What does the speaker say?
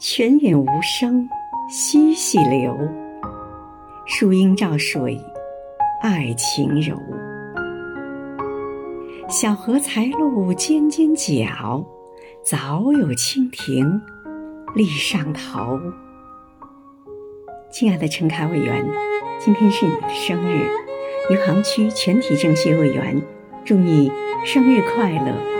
泉眼无声惜细流。树阴照水爱晴柔。小荷才露尖尖角早有蜻蜓立上头。亲爱的陈凯委员今天是你的生日余杭区全体政协委员祝你生日快乐。